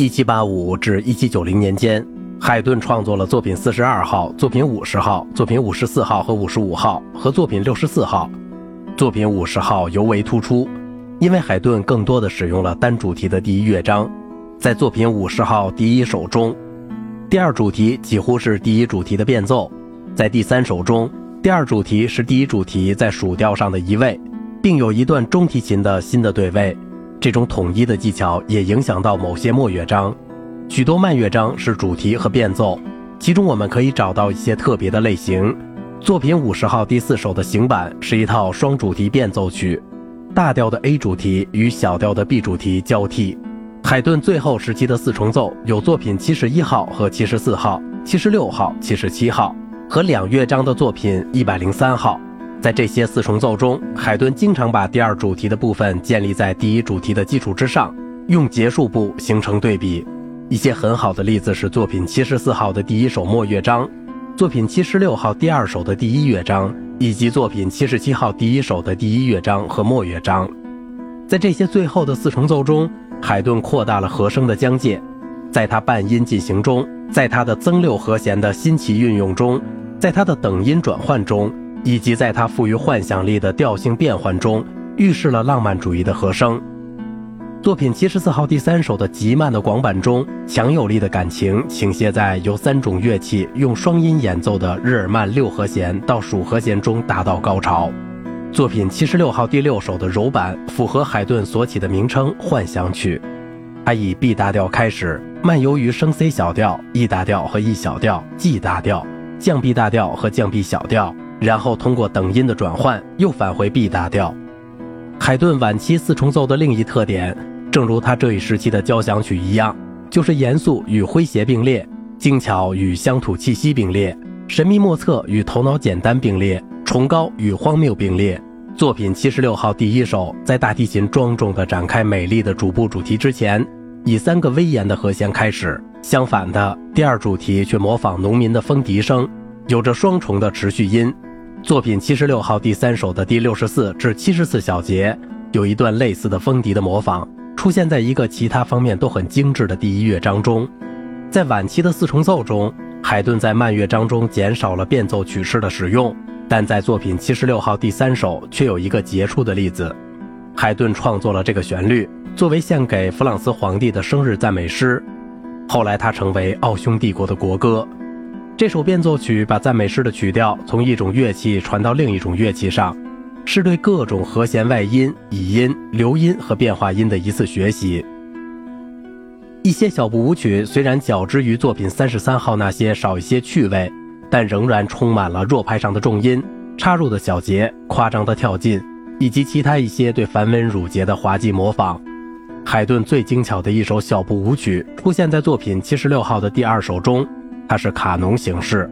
一七八五至一七九零年间，海顿创作了作品四十二号、作品五十号、作品五十四号和五十五号和作品六十四号。作品五十号尤为突出，因为海顿更多的使用了单主题的第一乐章。在作品五十号第一首中，第二主题几乎是第一主题的变奏；在第三首中，第二主题是第一主题在属调上的移位，并有一段中提琴的新的对位。这种统一的技巧也影响到某些末乐章。许多慢乐章是主题和变奏，其中我们可以找到一些特别的类型。作品五十号第四首的行板是一套双主题变奏曲，大调的 A 主题与小调的 B 主题交替。海顿最后时期的四重奏有作品七十一号和七十四号、七十六号、七十七号和两乐章的作品一百零三号。在这些四重奏中，海顿经常把第二主题的部分建立在第一主题的基础之上，用结束部形成对比。一些很好的例子是作品七十四号的第一首末乐章。作品七十六号第二首的第一乐章，以及作品七十七号第一首的第一乐章和末乐章，在这些最后的四重奏中，海顿扩大了和声的疆界，在他半音进行中，在他的增六和弦的新奇运用中，在他的等音转换中，以及在它富于幻想力的调性变换中，预示了浪漫主义的和声。作品七十四号第三首的极慢的广板中，强有力的感情倾泻在由三种乐器用双音演奏的日耳曼六和弦到属和弦中达到高潮。作品七十六号第六首的柔板符合海顿所起的名称“幻想曲”，它以 B 大调开始，漫游于升 C 小调、E 大调和 E 小调、G 大调、降 B 大调和降 B 小调，然后通过等音的转换又返回 B 大调。海顿晚期四重奏的另一特点，正如他这一时期的交响曲一样，就是严肃与诙谐并列，精巧与乡土气息并列，神秘莫测与头脑简单并列，崇高与荒谬并列。作品七十六号第一首，在大提琴庄重地展开美丽的主部主题之前，以三个威严的和弦开始；相反的，第二主题却模仿农民的风笛声，有着双重的持续音。作品七十六号第三首的第六十四至七十四小节，有一段类似的风笛的模仿，出现在一个其他方面都很精致的第一乐章中。在晚期的四重奏中，海顿在慢乐章中减少了变奏曲式的使用，但在作品七十六号第三首却有一个杰出的例子。海顿创作了这个旋律，作为献给弗朗斯皇帝的生日赞美诗，后来它成为奥匈帝国的国歌。这首变奏曲把赞美诗的曲调从一种乐器传到另一种乐器上，是对各种和弦外音、倚音、留音和变化音的一次学习。一些小步舞曲虽然较之于作品三十三号那些少一些趣味，但仍然充满了弱拍上的重音、插入的小节、夸张的跳进，以及其他一些对繁文缛节的滑稽模仿。海顿最精巧的一首小步舞曲出现在作品七十六号的第二首中。它是卡农形式，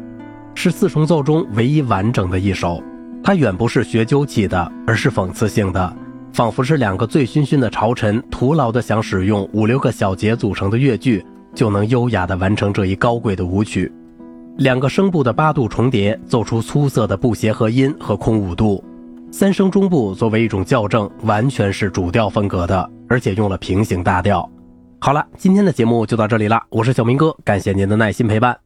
是四重奏中唯一完整的一首。它远不是学究气的，而是讽刺性的，仿佛是两个醉醺醺的朝臣徒劳地想使用五六个小节组成的乐句，就能优雅地完成这一高贵的舞曲。两个声部的八度重叠，奏出粗涩的不协和音和空五度。三声中部作为一种校正，完全是主调风格的，而且用了平行大调。好了，今天的节目就到这里了，我是小明哥，感谢您的耐心陪伴。